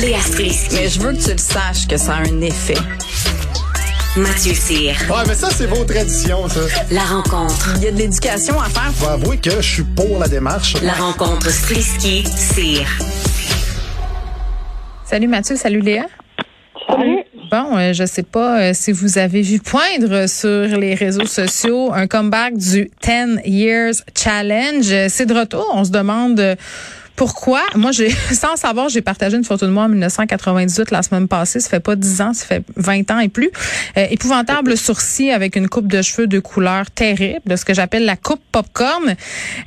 Léa Strisky. Mais je veux que tu le saches que ça a un effet. Mathieu Cyr. Ouais, mais ça, c'est vos traditions, ça. La rencontre. Il y a de l'éducation à faire. Faut avouer que je suis pour la démarche. La rencontre Strisky-Cyr. Salut Mathieu, salut Léa. Salut. Bon, euh, je sais pas euh, si vous avez vu poindre sur les réseaux sociaux un comeback du 10 Years Challenge. C'est de retour. On se demande euh, pourquoi? Moi, j'ai, sans savoir, j'ai partagé une photo de moi en 1998 la semaine passée. Ça fait pas 10 ans, ça fait 20 ans et plus. Euh, épouvantable sourcil avec une coupe de cheveux de couleur terrible, ce que j'appelle la coupe popcorn.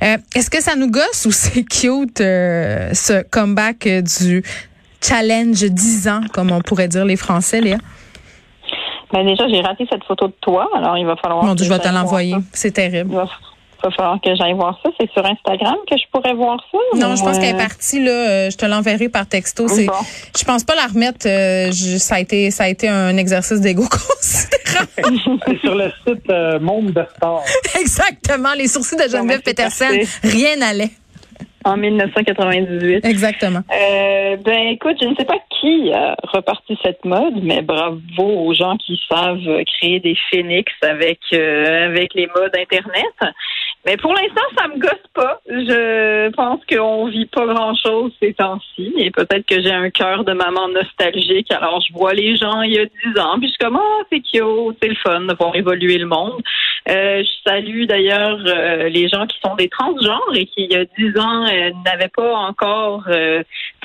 Euh, Est-ce que ça nous gosse ou c'est cute euh, ce comeback du challenge 10 ans, comme on pourrait dire les Français, Léa? Ben déjà, j'ai raté cette photo de toi, alors il va falloir. Mon Dieu, je vais te l'envoyer. C'est terrible. Il va, va falloir que j'aille voir ça. C'est sur Instagram que je pourrais voir ça. Non, ou, je pense euh, qu'elle est partie là. euh, Je te l'enverrai par texto. C'est, Bon. je pense pas la remettre. euh, je- ça a été, ça a été un exercice d'ego considérable. C'est sur le site euh, Monde de Star. Exactement. Les sourcils de Geneviève Peterson, rien n'allait. En 1998. Exactement. Euh, ben écoute, je ne sais pas qui a reparti cette mode, mais bravo aux gens qui savent créer des phénix avec euh, avec les modes internet. Mais pour l'instant, ça me gosse pas. Je pense qu'on vit pas grand chose ces temps-ci. Et peut-être que j'ai un cœur de maman nostalgique. Alors je vois les gens il y a dix ans, puis je suis comme ah c'est cute, c'est le fun de voir évoluer le monde. Euh, je salue d'ailleurs euh, les gens qui sont des transgenres et qui il y a dix ans euh, n'avaient pas encore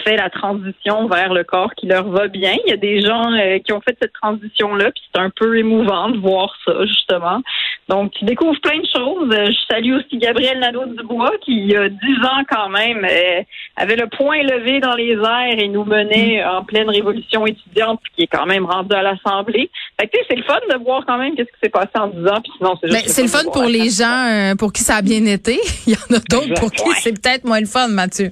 fait la transition vers le corps qui leur va bien. Il y a des gens qui ont fait cette transition-là, puis c'est un peu émouvant de voir ça, justement. Donc, tu découvres plein de choses. Je salue aussi Gabriel Nadeau-Dubois, qui, il y a dix ans quand même, euh, avait le poing levé dans les airs et nous menait en pleine révolution étudiante, puis qui est quand même rendu à l'Assemblée. Fait que, tu sais, c'est le fun de voir quand même qu'est-ce qui s'est passé en dix ans, puis sinon, c'est Ben, juste c'est le fun pour les gens euh, pour qui ça a bien été. Il y en a d'autres pour qui Ouais. c'est peut-être moins le fun, Mathieu.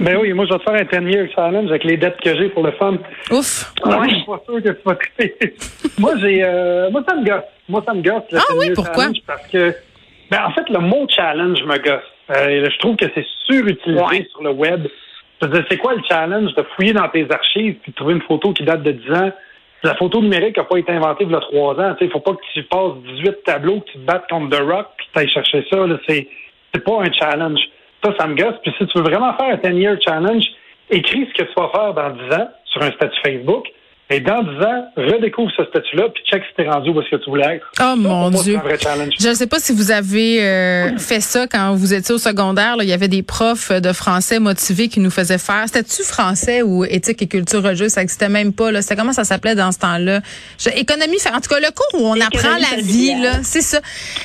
Ben oui, moi, je vais te faire un 10 year challenge avec les dettes que j'ai pour le fun. Ouf. Je suis pas sûr que tu vas triper. moi, j'ai, euh, moi, ça me gosse. Moi, ça me gosse. le Ah 10 oui, pourquoi? Parce que, ben, en fait, le mot challenge me gosse. Euh, je trouve que c'est surutilisé Ouais. sur le web. Je veux dire, c'est quoi le challenge de fouiller dans tes archives puis de trouver une photo qui date de 10 ans? La photo numérique n'a pas été inventée il y a 3 ans. Il faut pas que tu passes 18 tableaux, que tu te battes contre The Rock, puis tu ailles chercher ça. C'est, c'est pas un challenge. Ça, ça me gosse. Puis si tu veux vraiment faire un 10-year challenge, écris ce que tu vas faire dans 10 ans sur un statut Facebook. Et dans 10 ans, redécouvre ce statut-là, puis check si t'es rendu où est-ce que tu voulais être. Oh Ça, mon Dieu. C'est un vrai challenge. Je ne sais pas si vous avez euh, fait ça quand vous étiez au secondaire. là. il y avait des profs de français motivés qui nous faisaient faire. C'était-tu français ou éthique et culture religieuse? Ça n'existait même pas. Là. C'était comment ça s'appelait dans ce temps-là? Je- économie, en tout cas, le cours où on apprend la vie, là, c'est ça.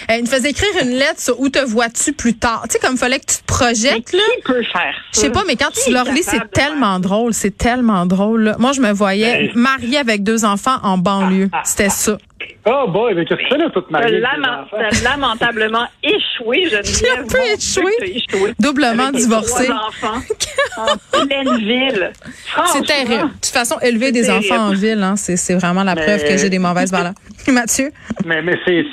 Euh, il nous faisait écrire une lettre sur où te vois-tu plus tard. Tu sais, comme il fallait que tu te Mais projettes, qui là. peut faire Je ça? sais pas, mais quand Qui tu leur lis, c'est tellement drôle. C'est tellement drôle. là. Moi, je me voyais Ben- mariée avec deux enfants en banlieue. C'était ça. Oh boy, mais qu'est-ce que tu fais là, toute enfants? t'as lamentablement échoué, Geneviève. Un peu échoué. Doublement Avec tes divorcée. trois enfants en pleine ville. C'est terrible. De toute façon, élever C'est des terrible. enfants en ville, hein, c'est, c'est vraiment la Mais- preuve que j'ai des mauvaises valeurs. Mathieu? Mais, mais c'est,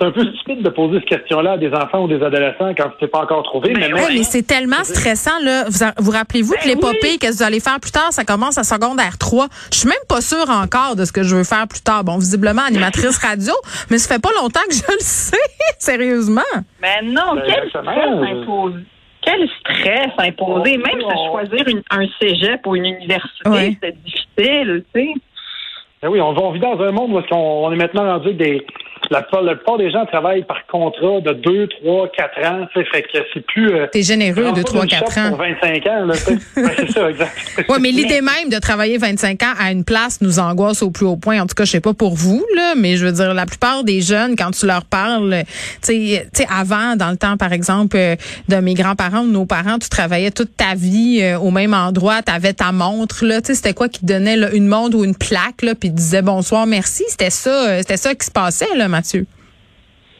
c'est, c'est un peu stupide de poser cette question-là à des enfants ou des adolescents quand tu t'es pas encore trouvé. Mais mais ouais. Hey, mais c'est tellement stressant, là. Vous, vous rappelez-vous que Ben l'épopée, oui. qu'est-ce que vous allez faire plus tard, ça commence à secondaire 3. Je suis même pas sûre encore de ce que je veux faire plus tard. Bon, visiblement, animatrice radio, mais ça fait pas longtemps que je le sais, sérieusement. Mais non, Ben, quel stress imposé. Quel stress imposé. Oh, Même oh. se choisir une- un cégep ou une université, Ouais. c'était difficile, tu sais. Ben oui, on, vit dans un monde où on est maintenant rendu avec des. La, plupart- la plupart des gens travaillent par contrat de 2, 3, 4 ans. Fait que c'est plus. euh, T'es généreux de pas 3, d'une 4 shop ans. Pour 25 ans, là. c'est ça, exact. Ouais, mais l'idée même de travailler 25 ans à une place nous angoisse au plus haut point. En tout cas, je sais pas pour vous, là, mais je veux dire, la plupart des jeunes, quand tu leur parles, tu sais, avant, dans le temps, par exemple, euh, de mes grands-parents ou de nos parents, tu travaillais toute ta vie euh, au même endroit, tu avais ta montre, là, tu sais, c'était quoi qui te donnait là, une montre ou une plaque, là, puis disait bonsoir, merci. C'était ça, euh, c'était ça qui se passait, là, Mathieu.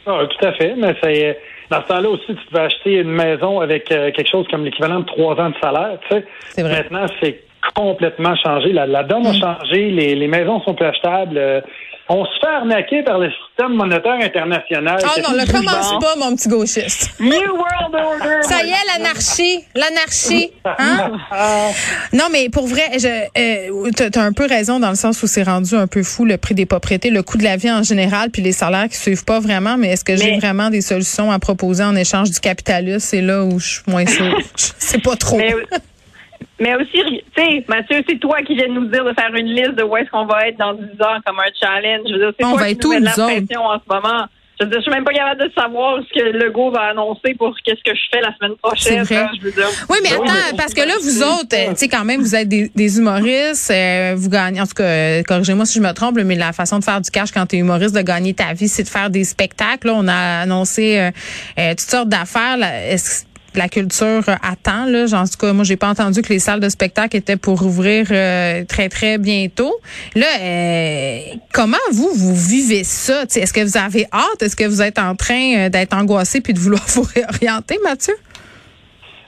Ah, tout à fait. Mais c'est. Dans ce temps-là aussi, tu pouvais acheter une maison avec euh, quelque chose comme l'équivalent de trois ans de salaire. Tu sais. C'est vrai. Maintenant, c'est complètement changé. La, la donne a changé. Les, les maisons sont plus achetables. Euh, On se fait arnaquer par le système monétaire international. Oh Que non, le commence pas, mon petit gauchiste. New World Order. Ça y est, l'anarchie, l'anarchie. Hein? Ah, Non, mais pour vrai, je, euh, t'as t'as un peu raison dans le sens où c'est rendu un peu fou le prix des propriétés, le coût de la vie en général, puis les salaires qui suivent pas vraiment. Mais est-ce que j'ai Mais- vraiment des solutions à proposer en échange du capitalisme? C'est là où je suis moins sûre. Je sais pas trop. Mais, mais aussi, tu sais, Mathieu, c'est toi qui viens de nous dire de faire une liste de où est-ce qu'on va être dans 10 ans comme un challenge. Je veux dire, c'est toi va qui nous où, mets de la pression en ce moment. Je veux dire, je suis même pas capable de savoir ce que Legault va annoncer pour qu'est-ce que je fais la semaine prochaine. Là, je veux dire. Oui, mais attends, parce que là, vous autres, euh, tu sais, quand même, vous êtes des, des humoristes, euh, vous gagnez, en tout cas, euh, corrigez-moi si je me trompe, mais la façon de faire du cash quand tu es humoriste, de gagner ta vie, c'est de faire des spectacles. Là, on a annoncé euh, euh, toutes sortes d'affaires. Est-ce la culture attend, là? En tout cas, moi, j'ai pas entendu que les salles de spectacle étaient pour ouvrir euh, très, très bientôt. Là, euh, comment vous, vous vivez ça? Est-ce que vous avez hâte? Est-ce que vous êtes en train euh, d'être angoissé puis de vouloir vous réorienter, Mathieu?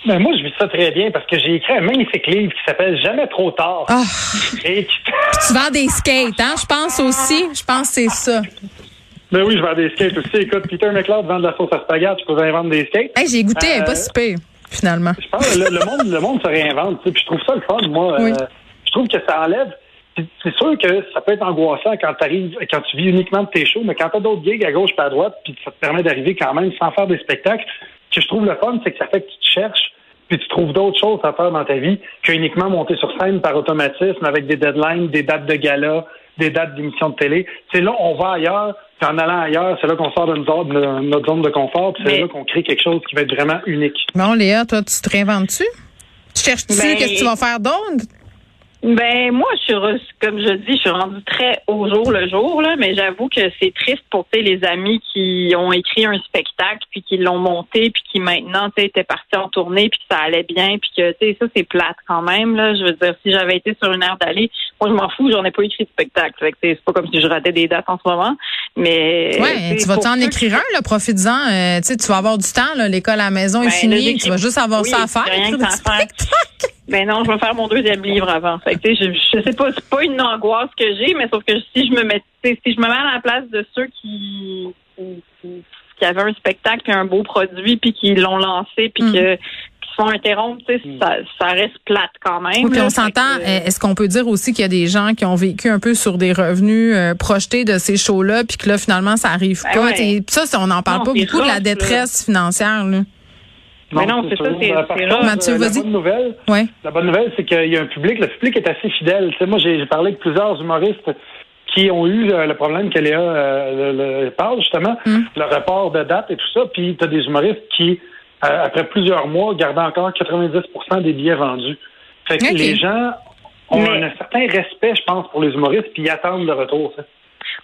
Ben moi, je vis ça très bien parce que j'ai écrit un magnifique livre qui s'appelle Jamais trop tard. Ah. Et Tu vends des skates, hein? Je pense aussi. Je pense que c'est ça. Ben oui, je vends des skates aussi. Écoute, Peter McLeod vend de la sauce à spaghetti, je pouvais vendre des skates. Hey, j'ai goûté, Euh, pas si pire, finalement. Je pense que le, le monde, le monde se réinvente. tu sais, Puis je trouve ça le fun, moi. Oui. Euh, je trouve que ça enlève. C'est sûr que ça peut être angoissant quand t'arrives, quand tu vis uniquement de tes shows, mais quand t'as d'autres gigs à gauche et à droite, puis ça te permet d'arriver quand même sans faire des spectacles. Ce que je trouve le fun, c'est que ça fait que tu te cherches, puis tu trouves d'autres choses à faire dans ta vie que uniquement monter sur scène par automatisme avec des deadlines, des dates de gala, des dates d'émissions de télé. C'est là, on va ailleurs, puis en allant ailleurs, c'est là qu'on sort de notre, zone de confort, puis c'est là qu'on crée quelque chose qui va être vraiment unique. Bon, Léa, toi, tu te réinventes-tu? Tu cherches-tu? Ben- Qu'est-ce que tu vas faire d'autre? Ben moi, je suis re- comme je dis, je suis rendue très au jour le jour là, mais j'avoue que c'est triste pour les amis qui ont écrit un spectacle puis qui l'ont monté puis qui maintenant étaient partis en tournée puis que ça allait bien puis que tu sais ça c'est plate quand même là. Je veux dire si j'avais été sur une aire d'aller, moi je m'en fous, j'en ai pas écrit de spectacle. C'est pas comme si je ratais des dates en ce moment, mais Ouais, tu vas t'en écrire un, là, profites-en. Euh, tu vas avoir du temps, là, l'école à la maison est Ben, finie, là, j'écris- tu vas juste avoir Oui, ça à faire. Ben non, je vais faire mon deuxième livre avant. Fait que, tu sais, je, je sais pas, c'est pas une angoisse que j'ai, mais sauf que si je me mets, tu sais, si je me mets à la place de ceux qui, qui, qui- qui avaient un spectacle puis un beau produit puis qui l'ont lancé puis Mm. que qui se font interrompre, tu sais, ça, ça reste plate quand même. Oui, puis on s'entend. que, euh, Est-ce qu'on peut dire aussi qu'il y a des gens qui ont vécu un peu sur des revenus euh, projetés de ces shows-là, puis que là, finalement, ça arrive Ben pas? ouais. Ça, on n'en parle Non, pas beaucoup de la détresse financière. Là. Mais non, c'est ça, c'est-. Mathieu, euh, la vas-y. bonne nouvelle, Ouais. La bonne nouvelle, c'est qu'il y a un public. Le public est assez fidèle. Moi, j'ai parlé avec plusieurs humoristes qui ont eu euh, le problème que Léa euh, le- le- parle, justement, Mm. le report de date et tout ça. Puis, tu as des humoristes qui, euh, après plusieurs mois, gardent encore 90% des billets vendus. Fait que les gens ont Mais- un certain respect, je pense, pour les humoristes, puis ils attendent le retour. ça.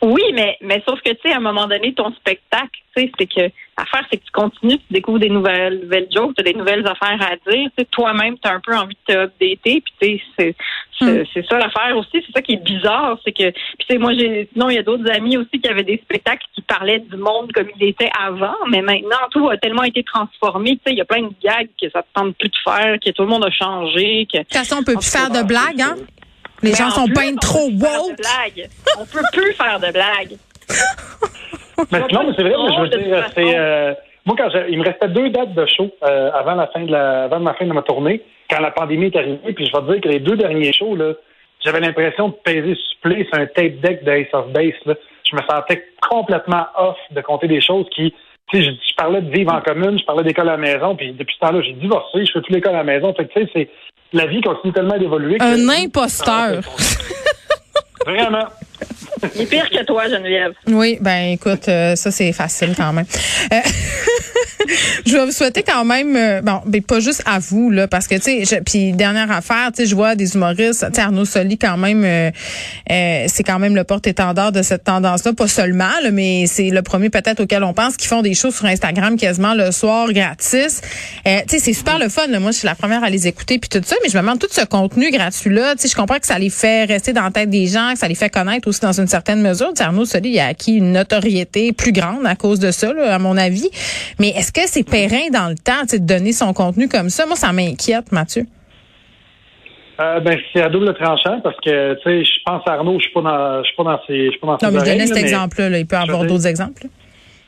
Oui, mais, mais sauf que, tu sais, à un moment donné, ton spectacle, tu sais, c'est que l'affaire, c'est que tu continues, tu découvres des nouvelles, nouvelles jokes, tu as des nouvelles affaires à dire. Tu sais, toi-même, tu as un peu envie de te updater. Puis, tu sais, c'est, c'est, c'est ça l'affaire aussi. C'est ça qui est bizarre. C'est que, puis, tu sais, moi, j'ai, sinon, il y a d'autres amis aussi qui avaient des spectacles qui parlaient du monde comme il était avant. Mais maintenant, tout a tellement été transformé. Tu sais, il y a plein de gags que ça te tente plus de faire, que tout le monde a changé. Que, De toute façon, on peut plus faire de blagues, hein? Les Mais gens en sont plus, pas on trop peut plus faire de woke. blagues. On peut plus faire de blagues. Mais non, mais c'est vrai, mais je veux dire, c'est. euh, moi, quand j'ai- il me restait deux dates de show euh, avant la fin de la, avant la fin de ma tournée, quand la pandémie est arrivée, puis je vais te dire que les deux derniers shows, là, j'avais l'impression de peser supplé sur un tape deck de Ace of Base. Là. Je me sentais complètement off de compter des choses qui. Tu sais, je, je parlais de vivre en commune, je parlais d'école à la maison, puis depuis ce temps-là, j'ai divorcé, je fais plus l'école à la maison. Fait que, tu sais, c'est. La vie continue tellement d'évoluer. que- Un imposteur. Vraiment. Il est pire que toi, Geneviève. Oui, ben écoute, euh, ça c'est facile quand même. Euh, je vais vous souhaiter quand même, euh, bon, ben, pas juste à vous là, parce que tu sais, puis dernière affaire, tu sais, je vois des humoristes, tu sais, Arnaud Soli quand même, euh, euh, c'est quand même le porte-étendard de cette tendance-là, pas seulement, là, mais c'est le premier peut-être auquel on pense, qui font des choses sur Instagram quasiment le soir gratis. Euh, tu sais, c'est super le fun. là. Moi, je suis la première à les écouter puis tout ça, mais je me demande tout ce contenu gratuit-là. Tu sais, je comprends que ça les fait rester dans la tête des gens, que ça les fait connaître aussi dans une certaine mesure. Tu sais, Arnaud Soli, a acquis une notoriété plus grande à cause de ça, là, à mon avis. Mais est-ce que c'est périn dans le temps, tu de donner son contenu comme ça? Moi, ça m'inquiète, Mathieu. Euh, ben, c'est à double tranchant parce que, tu sais, je pense à Arnaud, je suis pas dans, je suis pas dans ses, je suis pas dans ses Non, mais donnais cet exemple-là. là. Il peut y avoir d'autres exemples.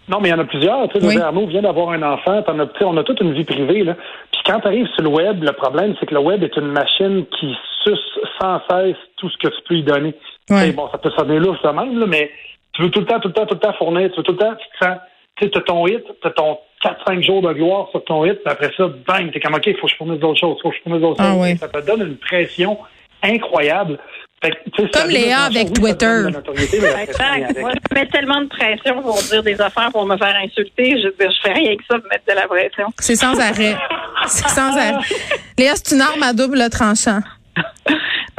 Non, mais il y en a plusieurs. Tu sais, Oui. Arnaud vient d'avoir un enfant. T'en as, tu sais, on a toute une vie privée. Là. Puis quand tu arrives sur le web, le problème, c'est que le web est une machine qui suce sans cesse tout ce que tu peux y donner. Tu sais, Bon, ça peut sonner louche de même, là, mais tu veux tout le temps, tout le temps, tout le temps fournir. Tu veux tout le temps, tu te sens, tu sais, t'as ton hit, t'as ton 4-5 jours de gloire sur ton hit, puis après ça, bang, t'es comme, OK, il faut que je fournisse d'autres choses, faut que je fournisse d'autres Ah choses. oui. Ça te donne une pression incroyable. Fait Comme Léa avec oui, Twitter. mais Exact. Moi, je mets tellement de pression pour dire des affaires pour me faire insulter. Je je fais rien que ça pour mettre de la pression. C'est sans arrêt. C'est sans arrêt. Léa, c'est une arme à double tranchant.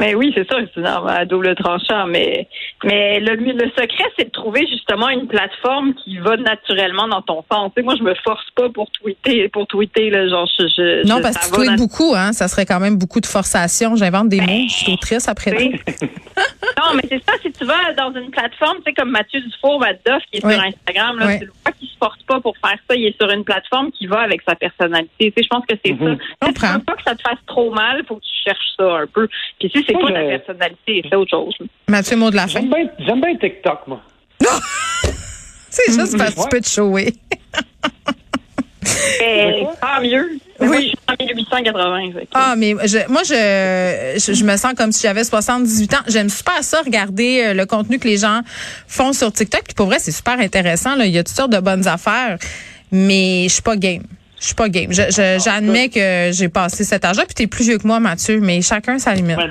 Mais oui, c'est ça, c'est une arme à double tranchant. Mais, mais le, le secret, c'est de trouver justement une plateforme qui va naturellement dans ton sens. Tu sais, moi, je me force pas pour tweeter, pour tweeter, là, genre, je, je- Non, parce que tu tweets nat- beaucoup, hein. Ça serait quand même beaucoup de forçation. J'invente des mots. Je suis autrice après non, mais c'est ça, si tu vas dans une plateforme, tu sais, comme Mathieu Dufour, Madoff, qui est Oui. sur Instagram, là, Oui. tu le vois qu'il se porte pas pour faire ça, il est sur une plateforme qui va avec sa personnalité. Tu sais, je pense que c'est Mhm. ça. Tu veux pas que ça te fasse trop mal, faut que tu cherches ça un peu. Puis si c'est pas ta j'ai- personnalité, c'est autre chose. Mathieu, mot de la fin. J'aime bien, j'aime bien TikTok, moi. C'est juste parce que tu peux te shower. Mais tant mieux. Mais Moi, Oui. je suis en 1880. fait que- Ah, mais je, moi, je, je, je me sens comme si j'avais 78 ans. J'aime super ça, regarder euh, le contenu que les gens font sur TikTok. Puis pour vrai, c'est super intéressant. Là. Il y a toutes sortes de bonnes affaires, mais je suis pas game. Je suis pas game. Je- je- J'admets que j'ai passé cet âge-là. Puis t'es plus vieux que moi, Mathieu, mais chacun sa limite. Mais,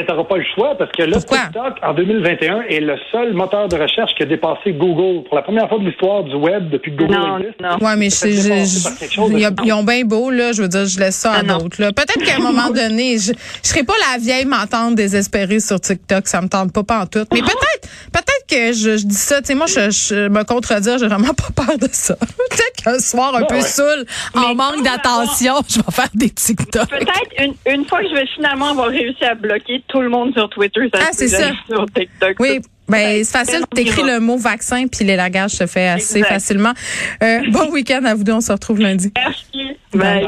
mais t'auras pas le choix parce que là, Pourquoi? TikTok, en 2021, est le seul moteur de recherche qui a dépassé Google pour la première fois de l'histoire du web depuis que Google Non, existe. non. Ouais, mais je, je- ils ont- bien beau, là. Je veux dire, je laisse ça à Ah d'autres, là. Peut-être qu'à un moment donné, je, je serai pas la vieille m'entendre désespérée sur TikTok. Ça me tente pas, pas en tout. Mais peut-être, peut-être que je, je dis ça. Tu sais, moi, je, je me contredire, j'ai vraiment pas peur de ça. peut-être qu'un soir un Ouais, peu ouais. saoul, en Mais manque d'attention, je vais faire des TikTok. Peut-être une, une fois que je vais finalement avoir réussi à bloquer tout le monde sur Twitter, ça Ah, c'est ça. Sur TikTok. Oui, ben c'est facile. T'écris le mot vaccin, puis l'élagage se fait assez Exact. facilement. Euh, bon week-end à vous deux. On se retrouve lundi. Merci. Bye.